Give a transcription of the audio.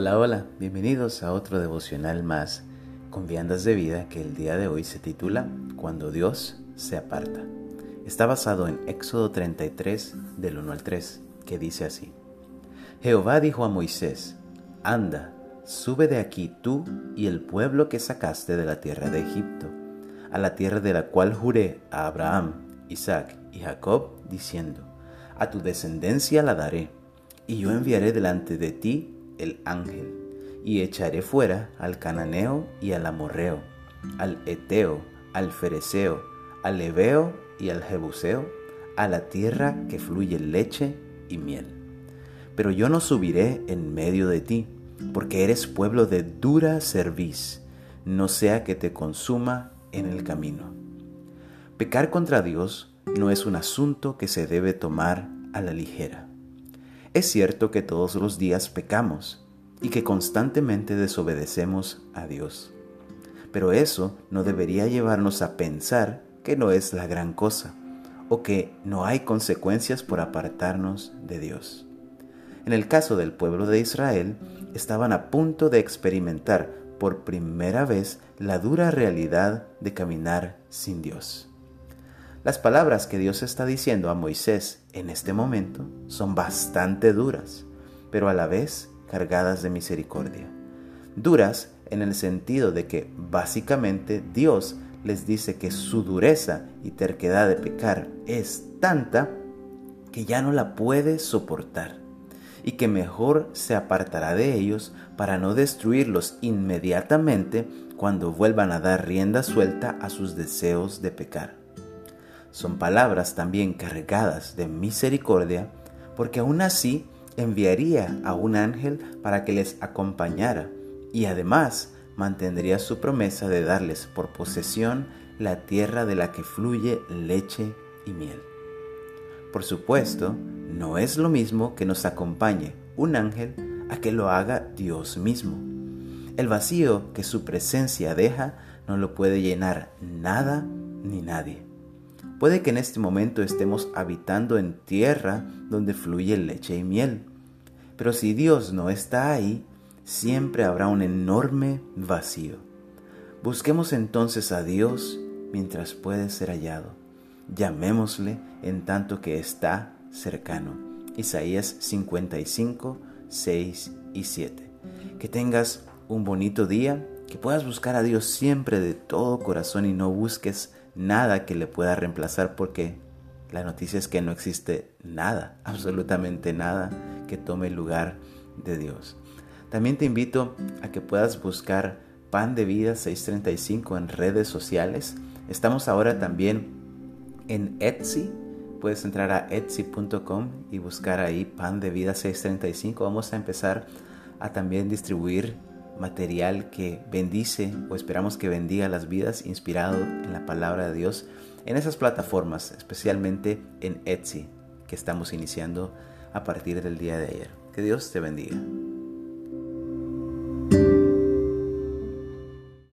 Hola, hola, bienvenidos a otro devocional más con viandas de vida que el día de hoy se titula Cuando Dios se aparta. Está basado en Éxodo 33 del 1 al 3, que dice así. Jehová dijo a Moisés, Anda, sube de aquí tú y el pueblo que sacaste de la tierra de Egipto, a la tierra de la cual juré a Abraham, Isaac y Jacob, diciendo, A tu descendencia la daré, y yo enviaré delante de ti el ángel, y echaré fuera al cananeo y al amorreo, al eteo, al fereceo, al ebeo y al jebuseo, a la tierra que fluye leche y miel. Pero yo no subiré en medio de ti, porque eres pueblo de dura cerviz, no sea que te consuma en el camino. Pecar contra Dios no es un asunto que se debe tomar a la ligera. Es cierto que todos los días pecamos, y que constantemente desobedecemos a Dios. Pero eso no debería llevarnos a pensar que no es la gran cosa o que no hay consecuencias por apartarnos de Dios. En el caso del pueblo de Israel, estaban a punto de experimentar por primera vez la dura realidad de caminar sin Dios. Las palabras que Dios está diciendo a Moisés en este momento son bastante duras, pero a la vez cargadas de misericordia. Duras en el sentido de que básicamente Dios les dice que su dureza y terquedad de pecar es tanta que ya no la puede soportar y que mejor se apartará de ellos para no destruirlos inmediatamente cuando vuelvan a dar rienda suelta a sus deseos de pecar. Son palabras también cargadas de misericordia porque aún así enviaría a un ángel para que les acompañara y además mantendría su promesa de darles por posesión la tierra de la que fluye leche y miel. Por supuesto, no es lo mismo que nos acompañe un ángel a que lo haga Dios mismo. El vacío que su presencia deja no lo puede llenar nada ni nadie. Puede que en este momento estemos habitando en tierra donde fluye leche y miel, pero si Dios no está ahí, siempre habrá un enorme vacío. Busquemos entonces a Dios mientras puede ser hallado. Llamémosle en tanto que está cercano. Isaías 55, 6 y 7. Que tengas un bonito día, que puedas buscar a Dios siempre de todo corazón y no busques nada que le pueda reemplazar porque la noticia es que no existe nada, absolutamente nada que tome el lugar de Dios. También te invito a que puedas buscar Pan de Vida 635 en redes sociales. Estamos ahora también en Etsy. Puedes entrar a etsy.com y buscar ahí Pan de Vida 635. Vamos a empezar a también distribuir material que bendice o esperamos que bendiga las vidas inspirado en la palabra de Dios en esas plataformas, especialmente en Etsy, que estamos iniciando a partir del día de ayer. Que Dios te bendiga.